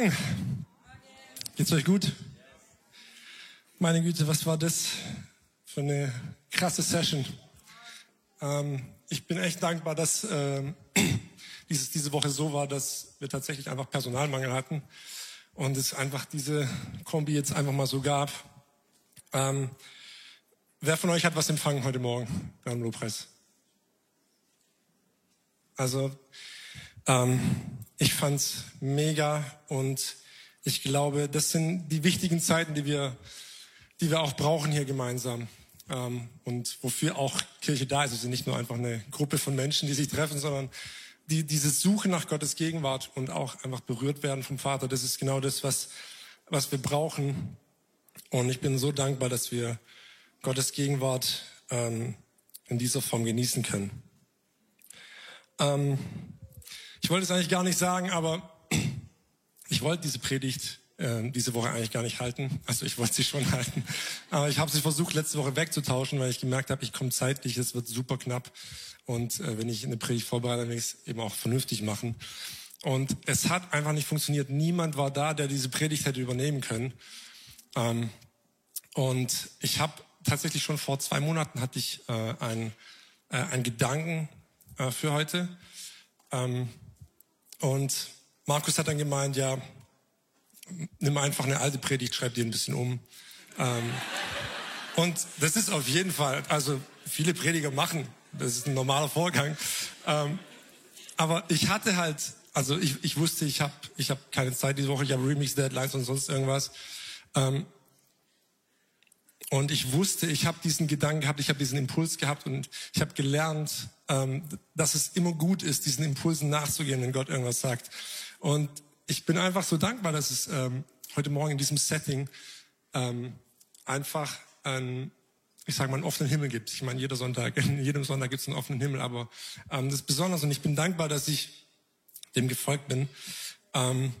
Morgen. Geht's euch gut? Meine Güte, was war das für eine krasse Session? Ähm, ich bin echt dankbar, dass ähm, dieses, diese Woche so war, dass wir tatsächlich einfach Personalmangel hatten und es einfach diese Kombi jetzt einfach mal so gab. Ähm, wer von euch hat was empfangen heute Morgen beim Lobpreis? Also ähm, ich fand's mega und ich glaube, das sind die wichtigen Zeiten, die wir, die wir auch brauchen hier gemeinsam. Ähm, und wofür auch Kirche da ist. Es ist nicht nur einfach eine Gruppe von Menschen, die sich treffen, sondern die, diese Suche nach Gottes Gegenwart und auch einfach berührt werden vom Vater. Das ist genau das, was, was wir brauchen. Und ich bin so dankbar, dass wir Gottes Gegenwart ähm, in dieser Form genießen können. Ähm, ich wollte es eigentlich gar nicht sagen, aber ich wollte diese Predigt äh, diese Woche eigentlich gar nicht halten. Also ich wollte sie schon halten. Aber ich habe sie versucht, letzte Woche wegzutauschen, weil ich gemerkt habe, ich komme zeitlich, es wird super knapp. Und äh, wenn ich eine Predigt vorbereite, will ich es eben auch vernünftig machen. Und es hat einfach nicht funktioniert. Niemand war da, der diese Predigt hätte übernehmen können. Ähm, und ich habe tatsächlich schon vor zwei Monaten hatte ich äh, einen, äh, einen Gedanken äh, für heute. Ähm, und Markus hat dann gemeint, ja, nimm einfach eine alte Predigt, schreib die ein bisschen um. Ähm, und das ist auf jeden Fall, also viele Prediger machen, das ist ein normaler Vorgang. Ähm, aber ich hatte halt, also ich, ich wusste, ich habe ich hab keine Zeit diese Woche, ich habe Remix-Deadlines und sonst irgendwas. Ähm, und ich wusste, ich habe diesen Gedanken gehabt, ich habe diesen Impuls gehabt und ich habe gelernt, ähm, dass es immer gut ist, diesen Impulsen nachzugehen, wenn Gott irgendwas sagt. Und ich bin einfach so dankbar, dass es ähm, heute Morgen in diesem Setting ähm, einfach ein, ich sage mal, einen offenen Himmel gibt. Ich meine, jeder Sonntag, in jedem Sonntag gibt es einen offenen Himmel, aber ähm, das ist besonders und ich bin dankbar, dass ich dem gefolgt bin. Ähm,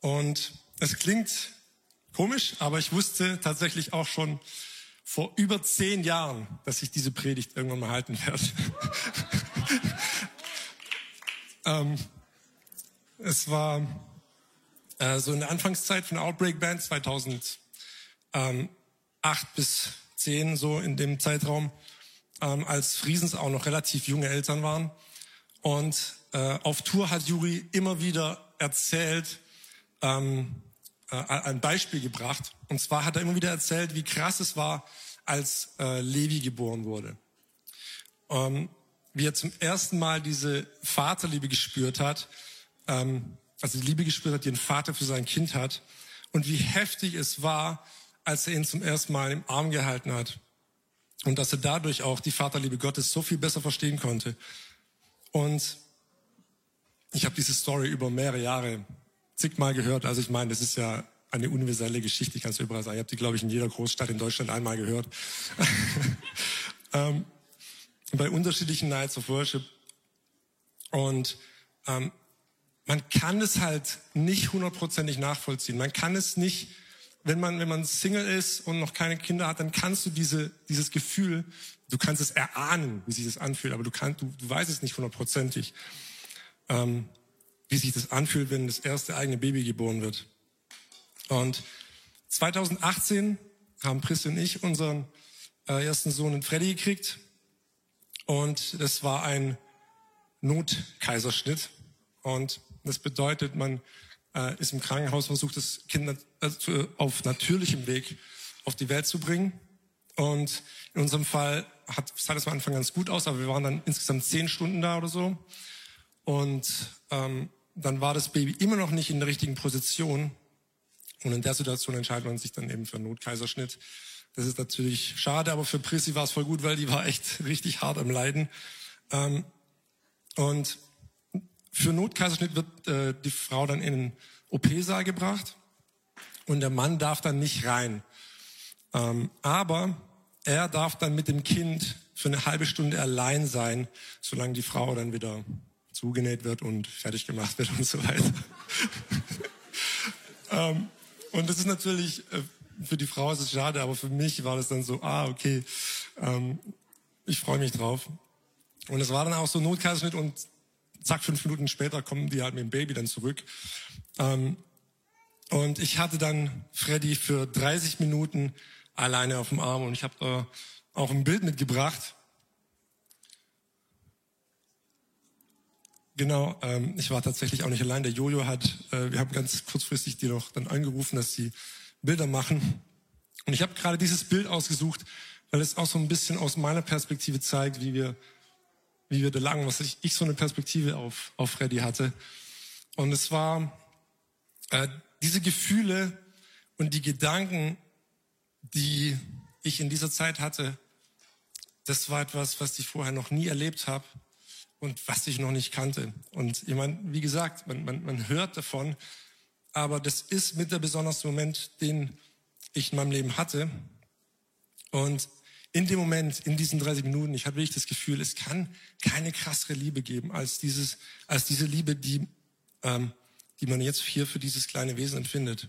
und es klingt komisch, aber ich wusste tatsächlich auch schon vor über zehn Jahren, dass ich diese Predigt irgendwann mal halten werde. ähm, es war äh, so in der Anfangszeit von Outbreak Band 2008 bis 10 so in dem Zeitraum, ähm, als Friesens auch noch relativ junge Eltern waren. Und äh, auf Tour hat Juri immer wieder erzählt, ähm, äh, ein Beispiel gebracht. Und zwar hat er immer wieder erzählt, wie krass es war, als äh, Levi geboren wurde. Ähm, wie er zum ersten Mal diese Vaterliebe gespürt hat ähm, also die Liebe gespürt hat, die ein Vater für sein Kind hat und wie heftig es war, als er ihn zum ersten Mal im Arm gehalten hat und dass er dadurch auch die Vaterliebe Gottes so viel besser verstehen konnte. Und ich habe diese Story über mehrere Jahre zigmal gehört. Also ich meine, das ist ja eine universelle Geschichte, ich kann es überall sagen. Ich habe die, glaube ich, in jeder Großstadt in Deutschland einmal gehört. ähm, bei unterschiedlichen Nights of Worship. Und ähm, man kann es halt nicht hundertprozentig nachvollziehen. Man kann es nicht, wenn man, wenn man Single ist und noch keine Kinder hat, dann kannst du diese, dieses Gefühl, du kannst es erahnen, wie sich das anfühlt, aber du, kannst, du, du weißt es nicht hundertprozentig, ähm, wie sich das anfühlt, wenn das erste eigene Baby geboren wird. Und 2018 haben Prissi und ich unseren äh, ersten Sohn in Freddy gekriegt und das war ein Notkaiserschnitt und das bedeutet, man äh, ist im Krankenhaus, versucht das Kind also auf natürlichem Weg auf die Welt zu bringen. Und in unserem Fall hat, sah das am Anfang ganz gut aus, aber wir waren dann insgesamt zehn Stunden da oder so. Und ähm, dann war das Baby immer noch nicht in der richtigen Position. Und in der Situation entscheidet man sich dann eben für einen Notkaiserschnitt. Das ist natürlich schade, aber für Prissy war es voll gut, weil die war echt richtig hart am Leiden. Ähm, und für Notkaiserschnitt wird äh, die Frau dann in den OP-Saal gebracht und der Mann darf dann nicht rein. Ähm, aber er darf dann mit dem Kind für eine halbe Stunde allein sein, solange die Frau dann wieder zugenäht wird und fertig gemacht wird und so weiter. ähm, und das ist natürlich, äh, für die Frau ist es schade, aber für mich war das dann so, ah, okay, ähm, ich freue mich drauf. Und es war dann auch so Notkaiserschnitt und zack, fünf Minuten später kommen die halt mit dem Baby dann zurück. Ähm, und ich hatte dann Freddy für 30 Minuten alleine auf dem Arm und ich habe da auch ein Bild mitgebracht. Genau, ähm, ich war tatsächlich auch nicht allein. Der Jojo hat, äh, wir haben ganz kurzfristig die noch dann angerufen, dass sie Bilder machen. Und ich habe gerade dieses Bild ausgesucht, weil es auch so ein bisschen aus meiner Perspektive zeigt, wie wir, wie wir da lagen, was ich, ich so eine Perspektive auf, auf Freddy hatte. Und es war äh, diese Gefühle und die Gedanken, die ich in dieser Zeit hatte, das war etwas, was ich vorher noch nie erlebt habe und was ich noch nicht kannte. Und ich meine, wie gesagt, man, man, man hört davon, aber das ist mit der besonderste Moment, den ich in meinem Leben hatte. Und in dem Moment, in diesen 30 Minuten, ich hatte wirklich das Gefühl, es kann keine krassere Liebe geben als dieses, als diese Liebe, die, ähm, die man jetzt hier für dieses kleine Wesen empfindet.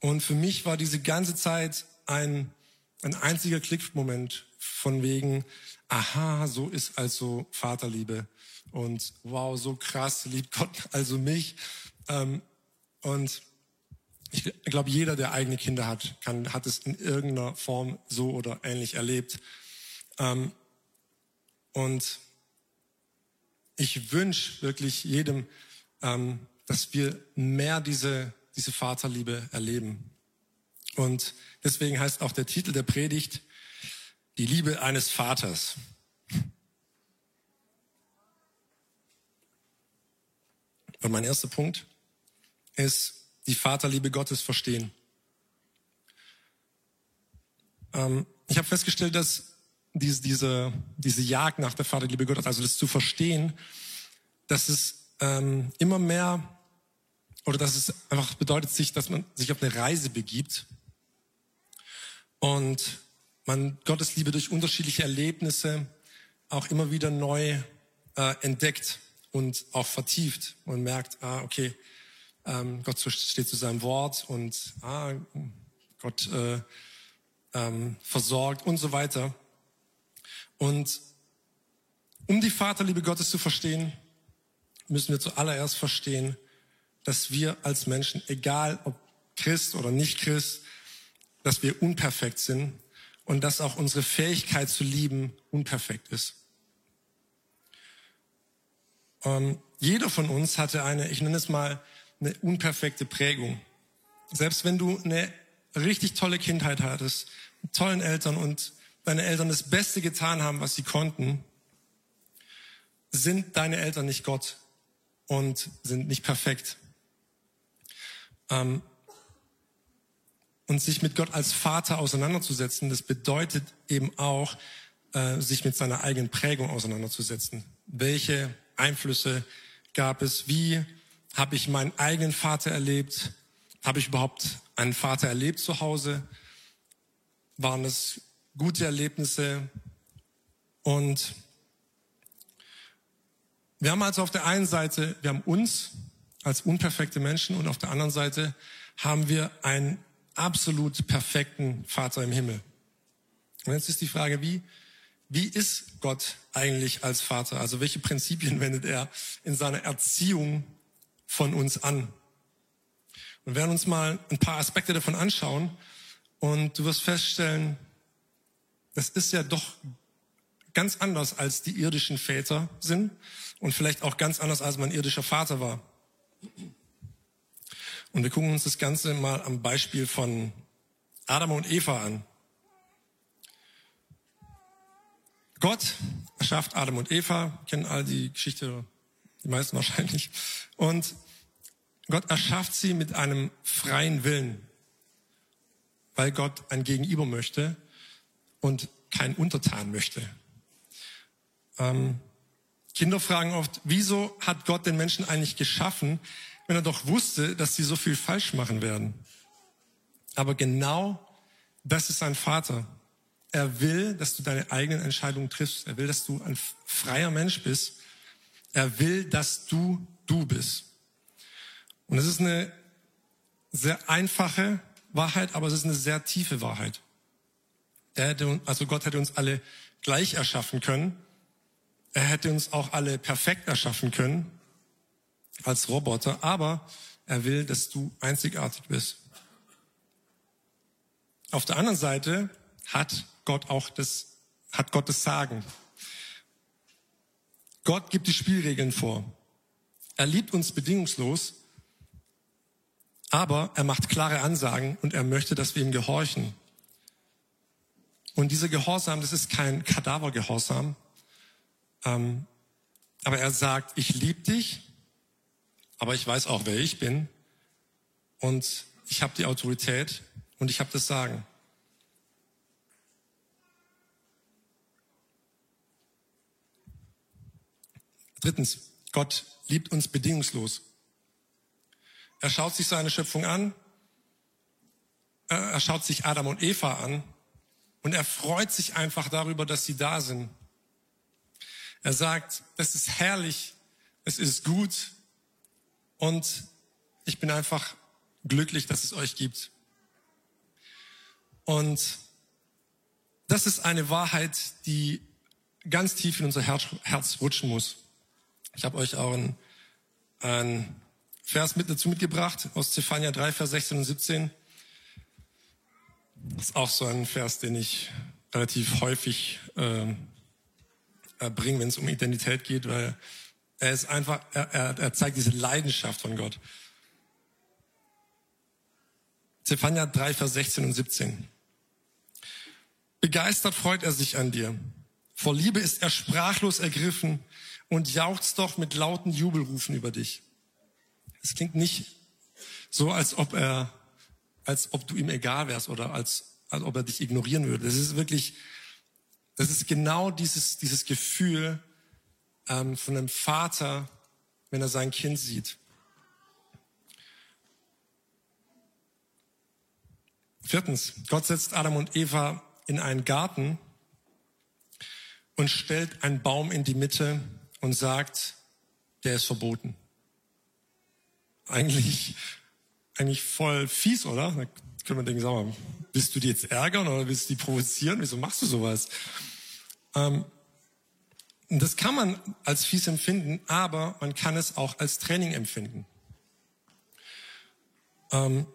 Und für mich war diese ganze Zeit ein, ein einziger Klickmoment von wegen, aha, so ist also Vaterliebe. Und wow, so krass liebt Gott also mich. Ähm, und ich glaube, jeder, der eigene Kinder hat, kann, hat es in irgendeiner Form so oder ähnlich erlebt. Ähm, und ich wünsche wirklich jedem, ähm, dass wir mehr diese, diese Vaterliebe erleben. Und deswegen heißt auch der Titel der Predigt, die Liebe eines Vaters. Und mein erster Punkt ist die Vaterliebe Gottes verstehen. Ähm, ich habe festgestellt, dass diese, diese, diese Jagd nach der Vaterliebe Gottes, also das zu verstehen, dass es ähm, immer mehr oder dass es einfach bedeutet sich, dass man sich auf eine Reise begibt und man Gottes Liebe durch unterschiedliche Erlebnisse auch immer wieder neu äh, entdeckt und auch vertieft und merkt, ah, okay, ähm, Gott steht zu seinem Wort und ah, Gott äh, ähm, versorgt und so weiter. Und um die Vaterliebe Gottes zu verstehen, müssen wir zuallererst verstehen, dass wir als Menschen, egal ob Christ oder nicht Christ, dass wir unperfekt sind und dass auch unsere Fähigkeit zu lieben unperfekt ist. Ähm, jeder von uns hatte eine, ich nenne es mal, eine unperfekte Prägung. Selbst wenn du eine richtig tolle Kindheit hattest, mit tollen Eltern und deine Eltern das Beste getan haben, was sie konnten, sind deine Eltern nicht Gott und sind nicht perfekt. Ähm, und sich mit Gott als Vater auseinanderzusetzen, das bedeutet eben auch, äh, sich mit seiner eigenen Prägung auseinanderzusetzen. Welche Einflüsse gab es? Wie habe ich meinen eigenen Vater erlebt? Habe ich überhaupt einen Vater erlebt zu Hause? Waren es gute Erlebnisse? Und wir haben also auf der einen Seite, wir haben uns als unperfekte Menschen und auf der anderen Seite haben wir einen absolut perfekten Vater im Himmel. Und jetzt ist die Frage, wie, wie ist Gott eigentlich als Vater? Also welche Prinzipien wendet er in seiner Erziehung von uns an? Und werden uns mal ein paar Aspekte davon anschauen und du wirst feststellen, das ist ja doch ganz anders als die irdischen Väter sind und vielleicht auch ganz anders als mein irdischer Vater war. Und wir gucken uns das Ganze mal am Beispiel von Adam und Eva an. Gott erschafft Adam und Eva, kennen all die Geschichte, die meisten wahrscheinlich. Und Gott erschafft sie mit einem freien Willen, weil Gott ein Gegenüber möchte und kein Untertan möchte. Ähm, Kinder fragen oft, wieso hat Gott den Menschen eigentlich geschaffen, wenn er doch wusste, dass sie so viel falsch machen werden. Aber genau das ist sein Vater. Er will, dass du deine eigenen Entscheidungen triffst. Er will, dass du ein freier Mensch bist. Er will, dass du du bist. Und es ist eine sehr einfache Wahrheit, aber es ist eine sehr tiefe Wahrheit. Er hätte, also Gott hätte uns alle gleich erschaffen können. Er hätte uns auch alle perfekt erschaffen können als Roboter, aber er will, dass du einzigartig bist. Auf der anderen Seite hat Gott auch das, hat Gott das Sagen. Gott gibt die Spielregeln vor. Er liebt uns bedingungslos, aber er macht klare Ansagen und er möchte, dass wir ihm gehorchen. Und dieser Gehorsam, das ist kein Kadavergehorsam, ähm, aber er sagt, ich liebe dich, aber ich weiß auch, wer ich bin und ich habe die Autorität und ich habe das Sagen. Drittens, Gott liebt uns bedingungslos. Er schaut sich seine Schöpfung an, er schaut sich Adam und Eva an und er freut sich einfach darüber, dass sie da sind. Er sagt, es ist herrlich, es ist gut und ich bin einfach glücklich, dass es euch gibt. Und das ist eine Wahrheit, die ganz tief in unser Herz, rutschen muss. Ich habe euch auch einen, Vers mit dazu mitgebracht aus Zephania 3, Vers 16 und 17. Das ist auch so ein Vers, den ich relativ häufig äh, bringe, wenn es um Identität geht, weil er ist einfach, er, er, er zeigt diese Leidenschaft von Gott. Zephania 3, Vers 16 und 17. Begeistert freut er sich an dir. Vor Liebe ist er sprachlos ergriffen und jauchzt doch mit lauten Jubelrufen über dich. Es klingt nicht so, als ob er, als ob du ihm egal wärst oder als, als ob er dich ignorieren würde. Das ist wirklich, das ist genau dieses, dieses Gefühl ähm, von einem Vater, wenn er sein Kind sieht. Viertens, Gott setzt Adam und Eva in einen Garten und stellt einen Baum in die Mitte und sagt, der ist verboten. Eigentlich, eigentlich voll fies, oder? Da können wir denken, sag mal, willst du die jetzt ärgern oder willst du die provozieren? Wieso machst du sowas? Ähm, das kann man als fies empfinden, aber man kann es auch als Training empfinden. Ähm,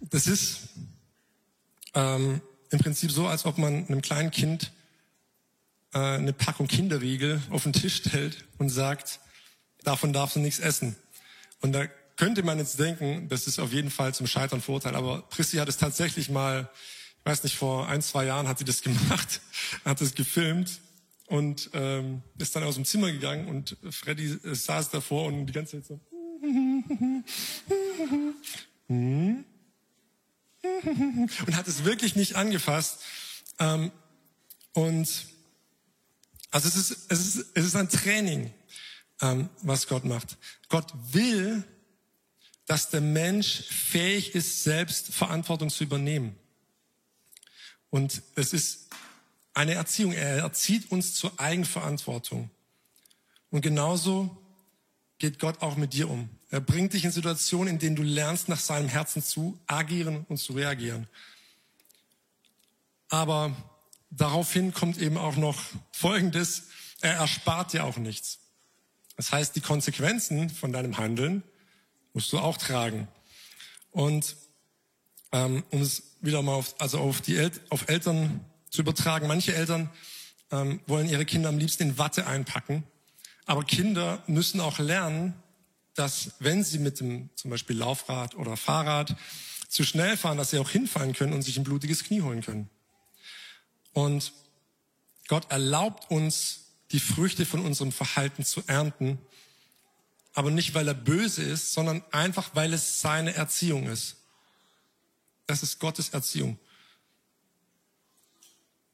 das ist ähm, im Prinzip so, als ob man einem kleinen Kind äh, eine Packung Kinderriegel auf den Tisch stellt und sagt, davon darfst du nichts essen. Und da könnte man jetzt denken, das ist auf jeden Fall zum Scheitern Vorteil. Aber Prissi hat es tatsächlich mal, ich weiß nicht, vor ein, zwei Jahren hat sie das gemacht, hat es gefilmt und ähm, ist dann aus dem Zimmer gegangen und Freddy äh, saß davor und die ganze Zeit so. Und hat es wirklich nicht angefasst. Ähm, und also es ist, es ist, es ist ein Training, ähm, was Gott macht. Gott will, dass der Mensch fähig ist, selbst Verantwortung zu übernehmen. Und es ist eine Erziehung. Er erzieht uns zur Eigenverantwortung. Und genauso geht Gott auch mit dir um. Er bringt dich in Situationen, in denen du lernst, nach seinem Herzen zu agieren und zu reagieren. Aber daraufhin kommt eben auch noch Folgendes. Er erspart dir auch nichts. Das heißt, die Konsequenzen von deinem Handeln musst du auch tragen. Und ähm, um es wieder mal auf, also auf, die El auf Eltern zu übertragen, manche Eltern ähm, wollen ihre Kinder am liebsten in Watte einpacken. Aber Kinder müssen auch lernen, dass wenn sie mit dem zum Beispiel Laufrad oder Fahrrad zu schnell fahren, dass sie auch hinfallen können und sich ein blutiges Knie holen können. Und Gott erlaubt uns, die Früchte von unserem Verhalten zu ernten, aber nicht, weil er böse ist, sondern einfach, weil es seine Erziehung ist. Das ist Gottes Erziehung.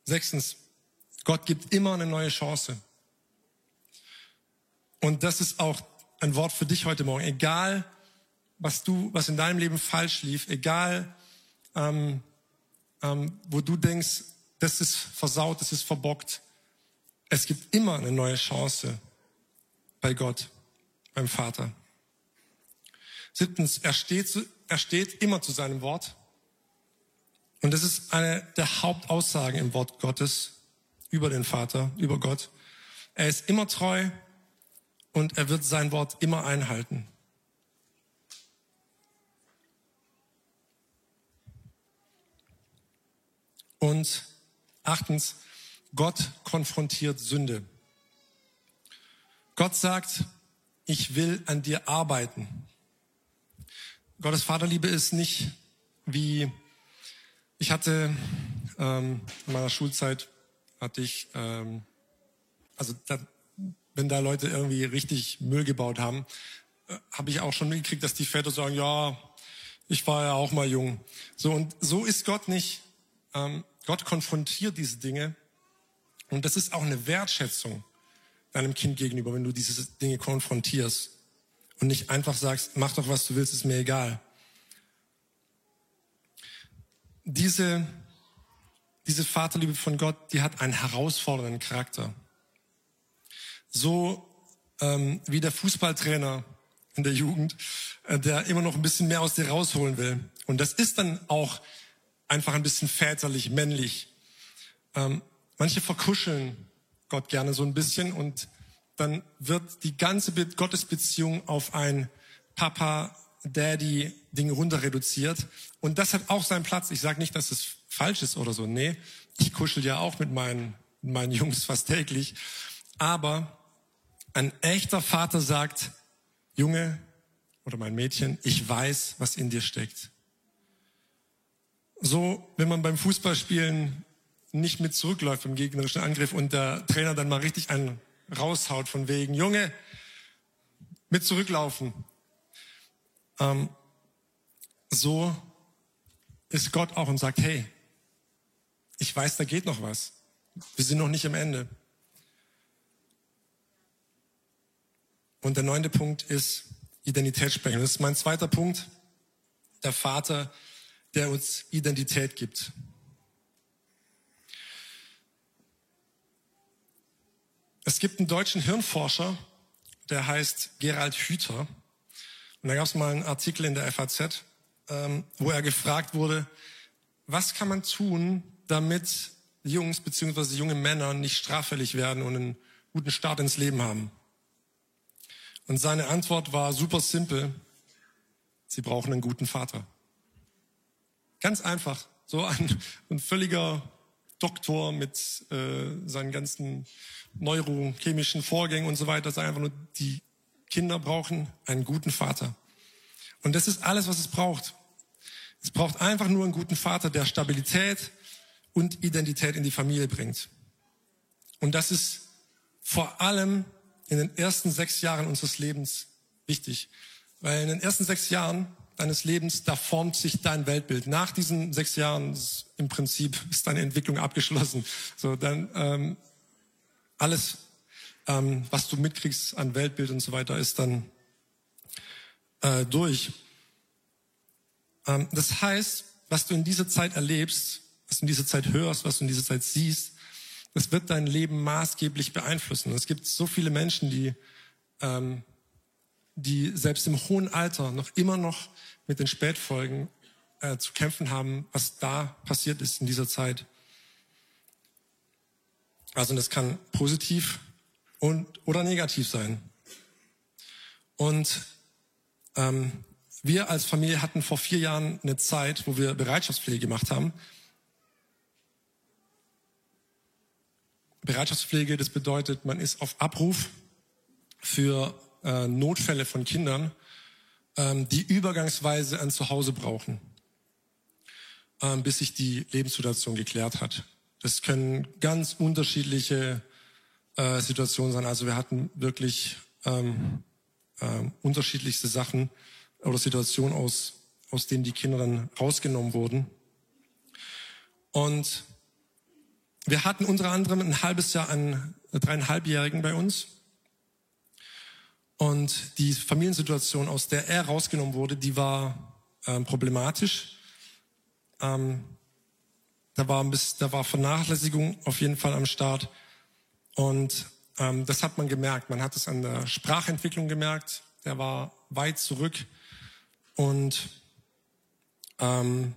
Sechstens, Gott gibt immer eine neue Chance. Und das ist auch ein Wort für dich heute Morgen. Egal, was du, was in deinem Leben falsch lief, egal, ähm, ähm, wo du denkst, das ist versaut, das ist verbockt. Es gibt immer eine neue Chance bei Gott, beim Vater. Siebtens, er steht, er steht immer zu seinem Wort. Und das ist eine der Hauptaussagen im Wort Gottes. über den Vater, über Gott. Er ist immer treu und er wird sein Wort immer einhalten. Und achtens, Gott konfrontiert Sünde. Gott sagt, ich will an dir arbeiten. Gottes Vaterliebe ist nicht wie, ich hatte ähm, in meiner Schulzeit, hatte ich, ähm, also da, wenn da Leute irgendwie richtig Müll gebaut haben, äh, habe ich auch schon mitgekriegt, dass die Väter sagen, ja, ich war ja auch mal jung. So und so ist Gott nicht. Ähm, Gott konfrontiert diese Dinge und das ist auch eine Wertschätzung deinem Kind gegenüber, wenn du diese Dinge konfrontierst und nicht einfach sagst, mach doch was du willst, ist mir egal. Diese diese Vaterliebe von Gott, die hat einen herausfordernden Charakter. So ähm, wie der Fußballtrainer in der Jugend, äh, der immer noch ein bisschen mehr aus dir rausholen will. Und das ist dann auch einfach ein bisschen väterlich, männlich. Ähm, manche verkuscheln Gott gerne so ein bisschen und dann wird die ganze Gottesbeziehung auf ein Papa, Daddy Ding runter reduziert. Und das hat auch seinen Platz. Ich sage nicht, dass es falsch ist oder so. Nee, ich kuschel ja auch mit meinen, meinen Jungs fast täglich. Aber ein echter Vater sagt, Junge oder mein Mädchen, ich weiß, was in dir steckt. So, wenn man beim Fußballspielen nicht mit zurückläuft im gegnerischen Angriff und der Trainer dann mal richtig einen raushaut von wegen, Junge, mit zurücklaufen. Ähm, so ist Gott auch und sagt, hey, ich weiß, da geht noch was. Wir sind noch nicht am Ende. Und der neunte Punkt ist Identitätssprechen. Das ist mein zweiter Punkt. Der Vater, der uns Identität gibt. Es gibt einen deutschen Hirnforscher, der heißt Gerald Hüther. Und da gab es mal einen Artikel in der FAZ, ähm, wo er gefragt wurde, was kann man tun, damit Jungs bzw. junge Männer nicht straffällig werden und einen guten Start ins Leben haben? Und seine Antwort war super simpel. Sie brauchen einen guten Vater. Ganz einfach. So ein, ein völliger Doktor mit äh, seinen ganzen neurochemischen Vorgängen und so weiter. Das einfach nur, die Kinder brauchen einen guten Vater. Und das ist alles, was es braucht. Es braucht einfach nur einen guten Vater, der Stabilität und Identität in die Familie bringt. Und das ist vor allem in den ersten sechs Jahren unseres Lebens wichtig. Weil in den ersten sechs Jahren deines Lebens, da formt sich dein Weltbild. Nach diesen sechs Jahren ist, im Prinzip ist deine Entwicklung abgeschlossen. So dann ähm, alles, ähm, was du mitkriegst an Weltbild und so weiter, ist dann äh, durch. Ähm, das heißt, was du in dieser Zeit erlebst, was du in dieser Zeit hörst, was du in dieser Zeit siehst, das wird dein Leben maßgeblich beeinflussen. Es gibt so viele Menschen, die, ähm, die selbst im hohen Alter noch immer noch mit den Spätfolgen äh, zu kämpfen haben, was da passiert ist in dieser Zeit. Also das kann positiv und oder negativ sein. Und ähm, wir als Familie hatten vor vier Jahren eine Zeit, wo wir Bereitschaftspflege gemacht haben. Bereitschaftspflege, das bedeutet, man ist auf Abruf für äh, Notfälle von Kindern, ähm, die übergangsweise ein Zuhause brauchen, ähm, bis sich die Lebenssituation geklärt hat. Das können ganz unterschiedliche äh, Situationen sein. Also wir hatten wirklich ähm, äh, unterschiedlichste Sachen oder Situationen, aus, aus denen die Kinder dann rausgenommen wurden. Und wir hatten unter anderem ein halbes Jahr einen dreieinhalbjährigen bei uns. Und die Familiensituation, aus der er rausgenommen wurde, die war ähm, problematisch. Ähm, da war, ein bisschen, da war Vernachlässigung auf jeden Fall am Start. Und ähm, das hat man gemerkt. Man hat es an der Sprachentwicklung gemerkt. Der war weit zurück und ähm,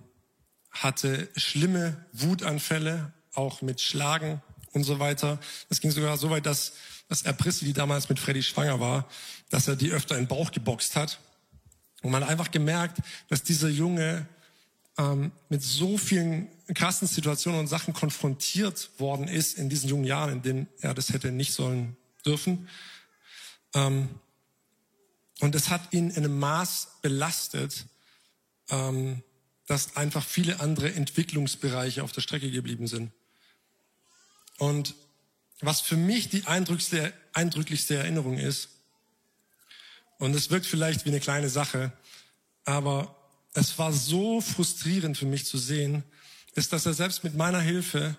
hatte schlimme Wutanfälle, auch mit Schlagen und so weiter. Es ging sogar so weit, dass, dass Erprisse, die damals mit Freddy schwanger war, dass er die öfter in den Bauch geboxt hat. Und man hat einfach gemerkt, dass dieser Junge ähm, mit so vielen krassen Situationen und Sachen konfrontiert worden ist in diesen jungen Jahren, in denen er das hätte nicht sollen dürfen. Ähm, und es hat ihn in einem Maß belastet, ähm, dass einfach viele andere Entwicklungsbereiche auf der Strecke geblieben sind. Und was für mich die eindrücklichste, eindrücklichste Erinnerung ist, und es wirkt vielleicht wie eine kleine Sache, aber es war so frustrierend für mich zu sehen, ist, dass er selbst mit meiner Hilfe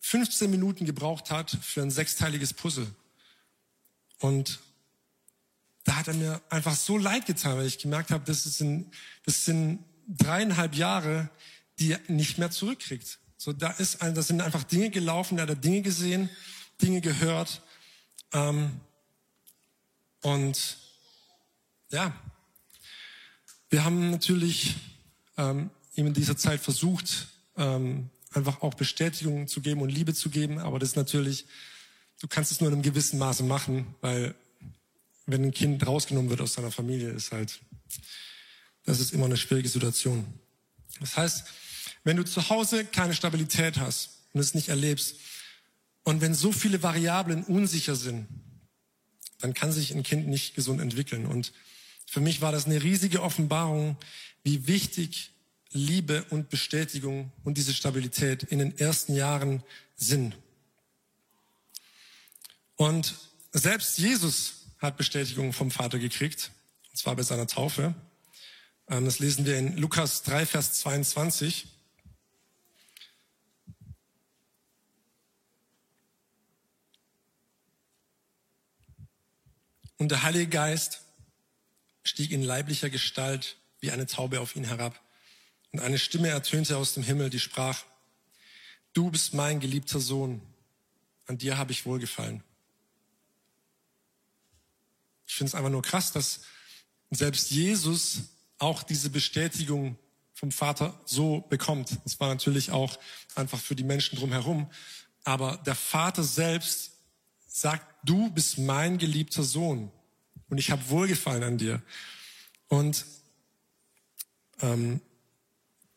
15 Minuten gebraucht hat für ein sechsteiliges Puzzle. Und da hat er mir einfach so leid getan, weil ich gemerkt habe, das sind, das sind dreieinhalb Jahre, die er nicht mehr zurückkriegt. So, da ist, ein, da sind einfach Dinge gelaufen, da hat er Dinge gesehen, Dinge gehört. Ähm, und ja, wir haben natürlich ähm, ihm in dieser Zeit versucht, ähm, einfach auch Bestätigung zu geben und Liebe zu geben, aber das ist natürlich, du kannst es nur in einem gewissen Maße machen, weil wenn ein Kind rausgenommen wird aus seiner Familie, ist halt, das ist immer eine schwierige Situation. Das heißt, wenn du zu Hause keine Stabilität hast und es nicht erlebst, und wenn so viele Variablen unsicher sind, dann kann sich ein Kind nicht gesund entwickeln. Und für mich war das eine riesige Offenbarung, wie wichtig Liebe und Bestätigung und diese Stabilität in den ersten Jahren sind. Und selbst Jesus hat Bestätigung vom Vater gekriegt, und zwar bei seiner Taufe. Ähm, das lesen wir in Lukas 3, Vers 22. Und der Heilige Geist stieg in leiblicher Gestalt wie eine Taube auf ihn herab. Und eine Stimme ertönte aus dem Himmel, die sprach, Du bist mein geliebter Sohn, an dir habe ich wohlgefallen. Ich finde es einfach nur krass, dass selbst Jesus auch diese Bestätigung vom Vater so bekommt. Das war natürlich auch einfach für die Menschen drumherum. Aber der Vater selbst sagt, du bist mein geliebter Sohn und ich habe Wohlgefallen an dir. Und ähm,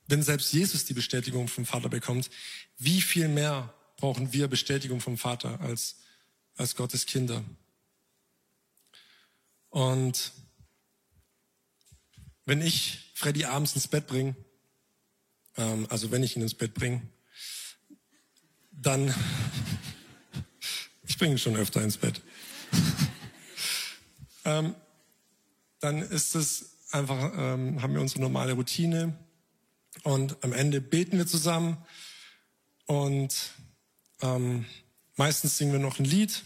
wenn selbst Jesus die Bestätigung vom Vater bekommt, wie viel mehr brauchen wir Bestätigung vom Vater als, als Gottes Kinder? Und wenn ich Freddy abends ins Bett bringe, ähm, also wenn ich ihn ins Bett bringe, dann, ich bringe ihn schon öfter ins Bett, ähm, dann ist es einfach, ähm, haben wir unsere normale Routine und am Ende beten wir zusammen und ähm, meistens singen wir noch ein Lied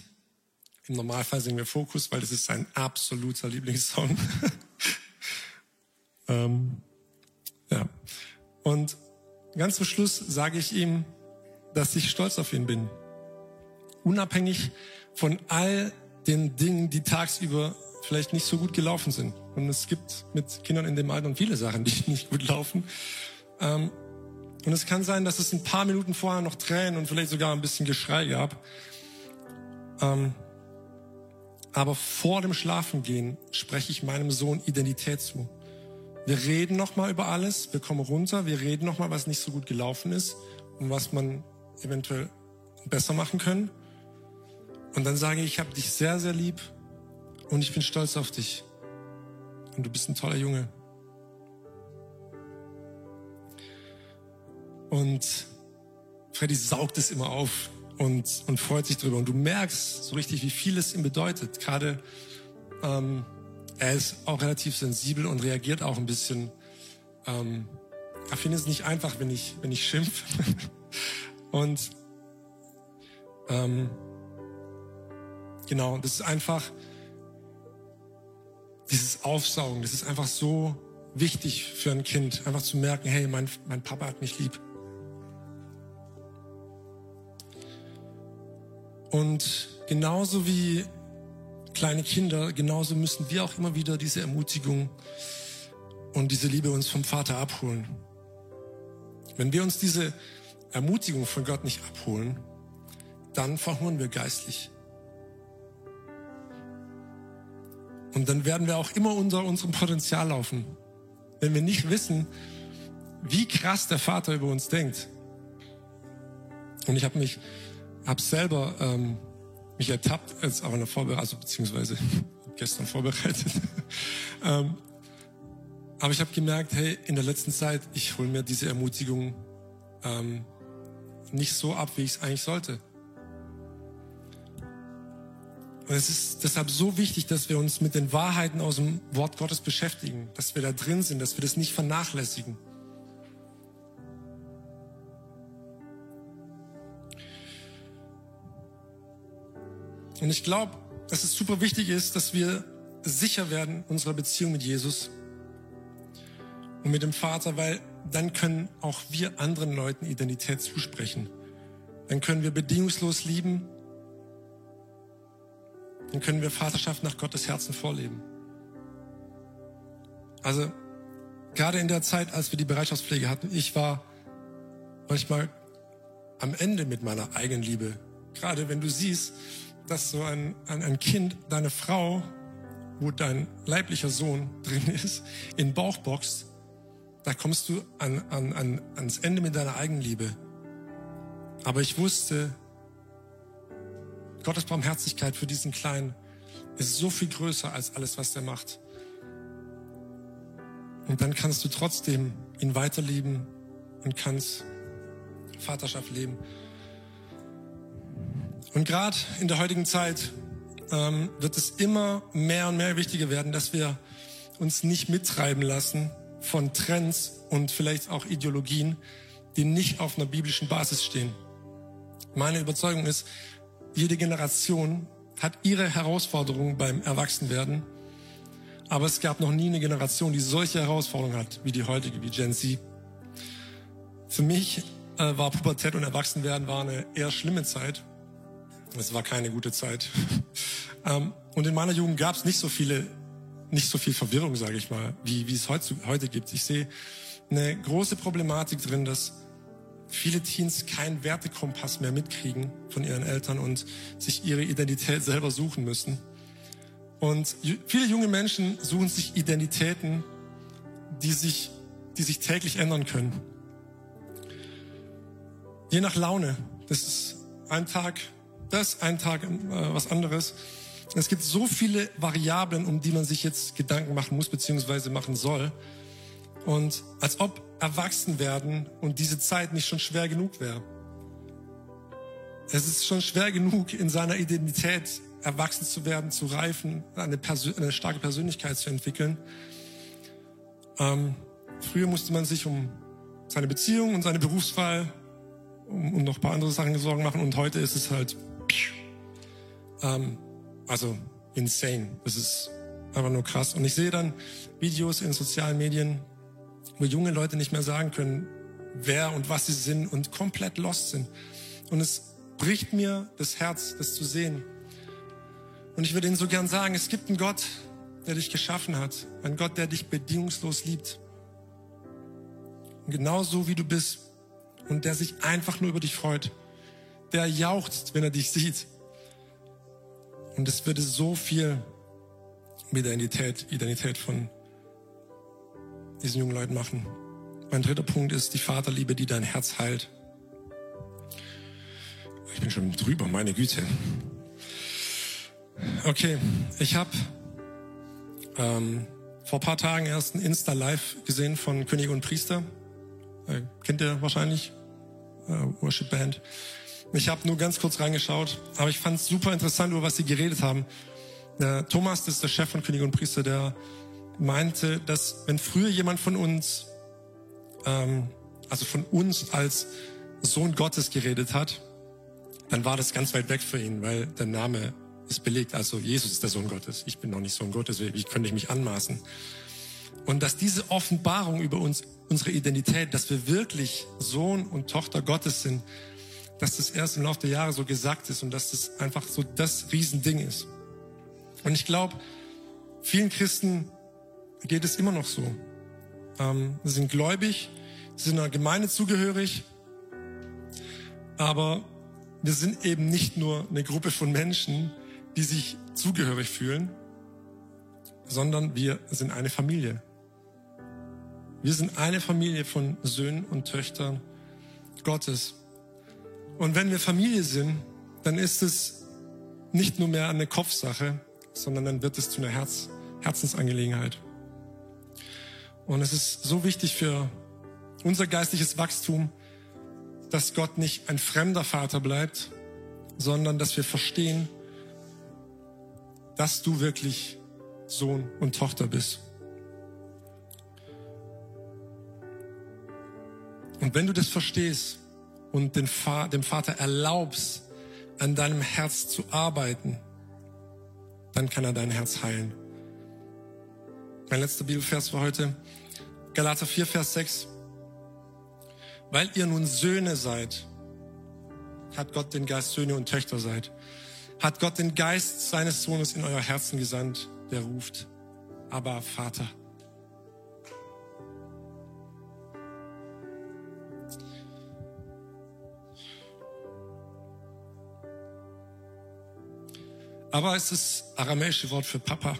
im Normalfall singen wir Fokus, weil das ist sein absoluter Lieblingssong. ähm, ja. Und ganz zum Schluss sage ich ihm, dass ich stolz auf ihn bin. Unabhängig von all den Dingen, die tagsüber vielleicht nicht so gut gelaufen sind. Und es gibt mit Kindern in dem Alter viele Sachen, die nicht gut laufen. Ähm, und es kann sein, dass es ein paar Minuten vorher noch Tränen und vielleicht sogar ein bisschen Geschrei gab. Ähm, aber vor dem Schlafengehen spreche ich meinem Sohn Identität zu. Wir reden nochmal über alles, wir kommen runter, wir reden nochmal, was nicht so gut gelaufen ist und was man eventuell besser machen können. Und dann sage ich, ich habe dich sehr, sehr lieb und ich bin stolz auf dich. Und du bist ein toller Junge. Und Freddy saugt es immer auf und, und freut sich drüber. Und du merkst so richtig, wie viel es ihm bedeutet. Gerade ähm, er ist auch relativ sensibel und reagiert auch ein bisschen. Ähm, er findet es nicht einfach, wenn ich, wenn ich schimpf. und ähm, genau, das ist einfach dieses Aufsaugen. Das ist einfach so wichtig für ein Kind, einfach zu merken, hey, mein, mein Papa hat mich lieb. Und genauso wie kleine Kinder, genauso müssen wir auch immer wieder diese Ermutigung und diese Liebe uns vom Vater abholen. Wenn wir uns diese Ermutigung von Gott nicht abholen, dann verhungern wir geistlich. Und dann werden wir auch immer unter unserem Potenzial laufen. Wenn wir nicht wissen, wie krass der Vater über uns denkt. Und ich habe mich, habe selber ähm, mich ertappt, als auch in der Vorbereitung, also beziehungsweise gestern vorbereitet. ähm, aber ich habe gemerkt, hey, in der letzten Zeit, ich hole mir diese Ermutigung ähm, nicht so ab, wie ich es eigentlich sollte. Und es ist deshalb so wichtig, dass wir uns mit den Wahrheiten aus dem Wort Gottes beschäftigen, dass wir da drin sind, dass wir das nicht vernachlässigen. Und ich glaube, dass es super wichtig ist, dass wir sicher werden unserer Beziehung mit Jesus und mit dem Vater, weil dann können auch wir anderen Leuten Identität zusprechen. Dann können wir bedingungslos lieben. Dann können wir Vaterschaft nach Gottes Herzen vorleben. Also gerade in der Zeit, als wir die Bereitschaftspflege hatten, ich war manchmal am Ende mit meiner Eigenliebe. Gerade wenn du siehst, dass so ein, ein, ein Kind, deine Frau, wo dein leiblicher Sohn drin ist, in den Bauch boxt, da kommst du an, an, an, ans Ende mit deiner Eigenliebe. Aber ich wusste, Gottes Barmherzigkeit für diesen Kleinen ist so viel größer als alles, was der macht. Und dann kannst du trotzdem ihn weiterlieben und kannst Vaterschaft leben. Und gerade in der heutigen Zeit ähm, wird es immer mehr und mehr wichtiger werden, dass wir uns nicht mittreiben lassen von Trends und vielleicht auch Ideologien, die nicht auf einer biblischen Basis stehen. Meine Überzeugung ist, jede Generation hat ihre Herausforderungen beim Erwachsenwerden, aber es gab noch nie eine Generation, die solche Herausforderungen hat wie die heutige, wie Gen Z. Für mich äh, war Pubertät und Erwachsenwerden war eine eher schlimme Zeit, es war keine gute Zeit. Ähm, und in meiner Jugend gab es nicht so viele, nicht so viel Verwirrung, sage ich mal, wie, wie es heute, heute gibt. Ich sehe eine große Problematik drin, dass viele Teens keinen Wertekompass mehr mitkriegen von ihren Eltern und sich ihre Identität selber suchen müssen. Und viele junge Menschen suchen sich Identitäten, die sich, die sich täglich ändern können. Je nach Laune. Das ist ein Tag das, ein Tag äh, was anderes. Es gibt so viele Variablen, um die man sich jetzt Gedanken machen muss beziehungsweise machen soll. Und als ob erwachsen werden und diese Zeit nicht schon schwer genug wäre. Es ist schon schwer genug, in seiner Identität erwachsen zu werden, zu reifen, eine, Persön eine starke Persönlichkeit zu entwickeln. Ähm, früher musste man sich um seine Beziehung und seine Berufswahl um, um noch ein paar andere Sachen Sorgen machen und heute ist es halt ähm, also insane. Das ist einfach nur krass. Und ich sehe dann Videos in sozialen Medien, wo junge Leute nicht mehr sagen können, wer und was sie sind und komplett lost sind. Und es bricht mir das Herz, das zu sehen. Und ich würde Ihnen so gern sagen, es gibt einen Gott, der dich geschaffen hat. Ein Gott, der dich bedingungslos liebt. Und genauso wie du bist. Und der sich einfach nur über dich freut. Der jauchzt, wenn er dich sieht. Und es würde so viel mit Identität, Identität von diesen jungen Leuten machen. Mein dritter Punkt ist die Vaterliebe, die dein Herz heilt. Ich bin schon drüber, meine Güte. Okay, ich habe ähm, vor paar Tagen erst ein Insta-Live gesehen von König und Priester. Äh, kennt ihr wahrscheinlich? Äh, Worship Band. Ich habe nur ganz kurz reingeschaut, aber ich fand es super interessant, über was sie geredet haben. Der Thomas, das ist der Chef von König und Priester, der meinte, dass wenn früher jemand von uns, ähm, also von uns als Sohn Gottes geredet hat, dann war das ganz weit weg für ihn, weil der Name ist belegt. Also Jesus ist der Sohn Gottes. Ich bin noch nicht Sohn Gottes. Wie könnte ich mich anmaßen? Und dass diese Offenbarung über uns, unsere Identität, dass wir wirklich Sohn und Tochter Gottes sind, dass das erst im Laufe der Jahre so gesagt ist und dass das einfach so das Riesending ist. Und ich glaube, vielen Christen geht es immer noch so. Ähm, sie sind gläubig, sie sind einer Gemeinde zugehörig, aber wir sind eben nicht nur eine Gruppe von Menschen, die sich zugehörig fühlen, sondern wir sind eine Familie. Wir sind eine Familie von Söhnen und Töchtern Gottes. Und wenn wir Familie sind, dann ist es nicht nur mehr eine Kopfsache, sondern dann wird es zu einer Herz, Herzensangelegenheit. Und es ist so wichtig für unser geistliches Wachstum, dass Gott nicht ein fremder Vater bleibt, sondern dass wir verstehen, dass du wirklich Sohn und Tochter bist. Und wenn du das verstehst und dem Vater erlaubst, an deinem Herz zu arbeiten, dann kann er dein Herz heilen. Mein letzter Bibelvers für heute, Galater 4, Vers 6. Weil ihr nun Söhne seid, hat Gott den Geist Söhne und Töchter seid, hat Gott den Geist seines Sohnes in euer Herzen gesandt, der ruft, aber Vater. Aber es ist das aramäische Wort für Papa.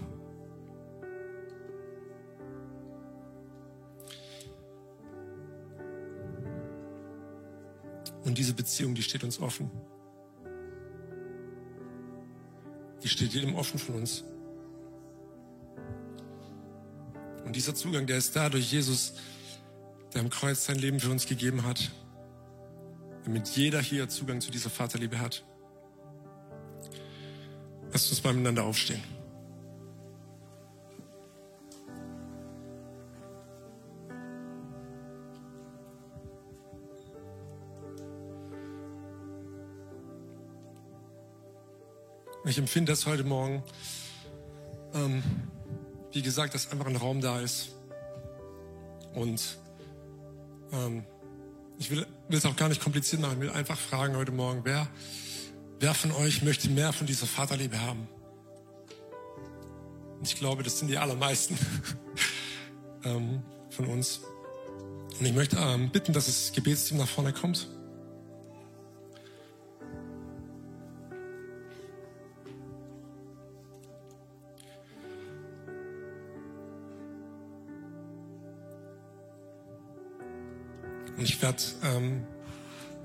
Und diese Beziehung, die steht uns offen. Die steht jedem offen von uns. Und dieser Zugang, der ist da durch Jesus, der am Kreuz sein Leben für uns gegeben hat, damit jeder hier Zugang zu dieser Vaterliebe hat. Lasst uns beieinander aufstehen. Ich empfinde das heute Morgen, ähm, wie gesagt, dass einfach ein Raum da ist. Und ähm, ich will, will es auch gar nicht kompliziert machen. Ich will einfach fragen heute Morgen, wer Wer von euch möchte mehr von dieser Vaterliebe haben? Und ich glaube, das sind die allermeisten ähm, von uns. Und ich möchte ähm, bitten, dass das Gebetsteam nach vorne kommt. Werde ähm,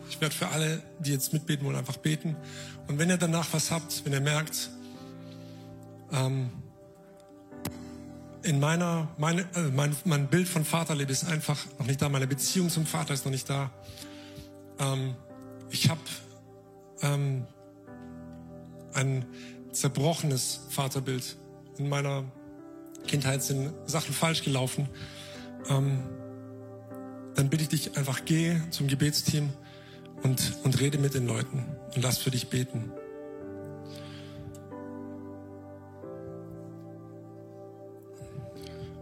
ich werde für alle, die jetzt mitbeten wollen, einfach beten. Und wenn ihr danach was habt, wenn ihr merkt, ähm, in meiner, meine, äh, mein, mein Bild von Vaterliebe ist einfach noch nicht da, meine Beziehung zum Vater ist noch nicht da. Ähm, ich habe ähm, ein zerbrochenes Vaterbild. In meiner Kindheit sind Sachen falsch gelaufen. Ähm, dann bitte ich dich einfach, geh zum Gebetsteam und, und rede mit den Leuten und lass für dich beten.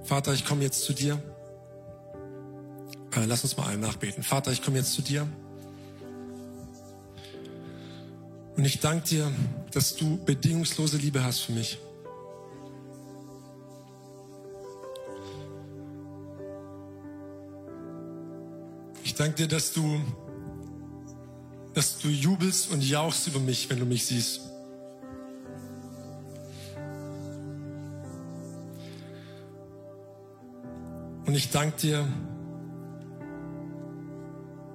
Vater, ich komme jetzt zu dir. Äh, lass uns mal allen nachbeten. Vater, ich komme jetzt zu dir. Und ich danke dir, dass du bedingungslose Liebe hast für mich. Danke dir, dass du dass du jubelst und jauchst über mich, wenn du mich siehst. Und ich danke dir,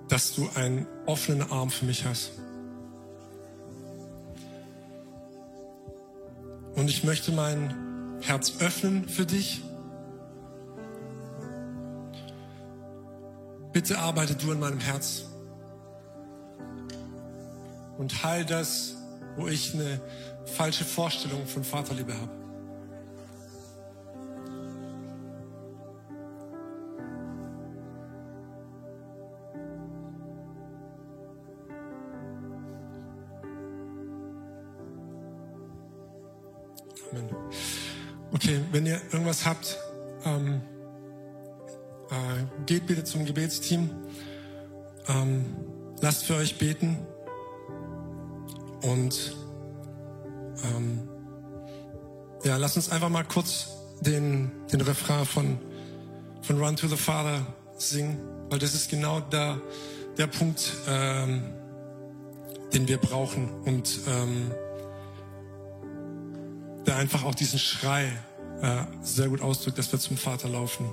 dass du einen offenen Arm für mich hast. Und ich möchte mein Herz öffnen für dich. Bitte arbeite du in meinem Herz und heil das, wo ich eine falsche Vorstellung von Vaterliebe habe. Amen. Okay, wenn ihr irgendwas habt, ähm, äh, geht bitte zum Gebetsteam. Ähm, lasst für euch beten. Und ähm, ja, lass uns einfach mal kurz den, den Refrain von, von Run to the Father singen, weil das ist genau der, der Punkt, ähm, den wir brauchen und ähm, der einfach auch diesen Schrei äh, sehr gut ausdrückt, dass wir zum Vater laufen.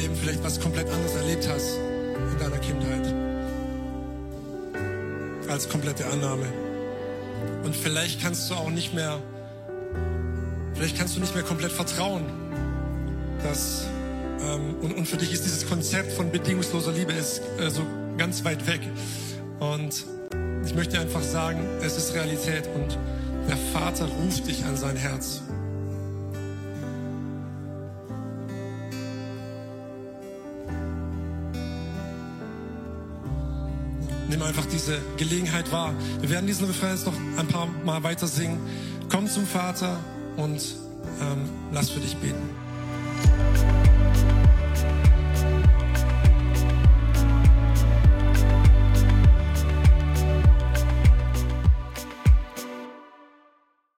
Eben vielleicht was komplett anderes erlebt hast in deiner Kindheit. Als komplette Annahme. Und vielleicht kannst du auch nicht mehr, vielleicht kannst du nicht mehr komplett vertrauen, dass, ähm, und, und für dich ist dieses Konzept von bedingungsloser Liebe ist äh, so ganz weit weg. Und ich möchte einfach sagen, es ist Realität und der Vater ruft dich an sein Herz. Diese Gelegenheit wahr. Wir werden diesen Refrain jetzt noch ein paar Mal weiter singen. Komm zum Vater und ähm, lass für dich beten.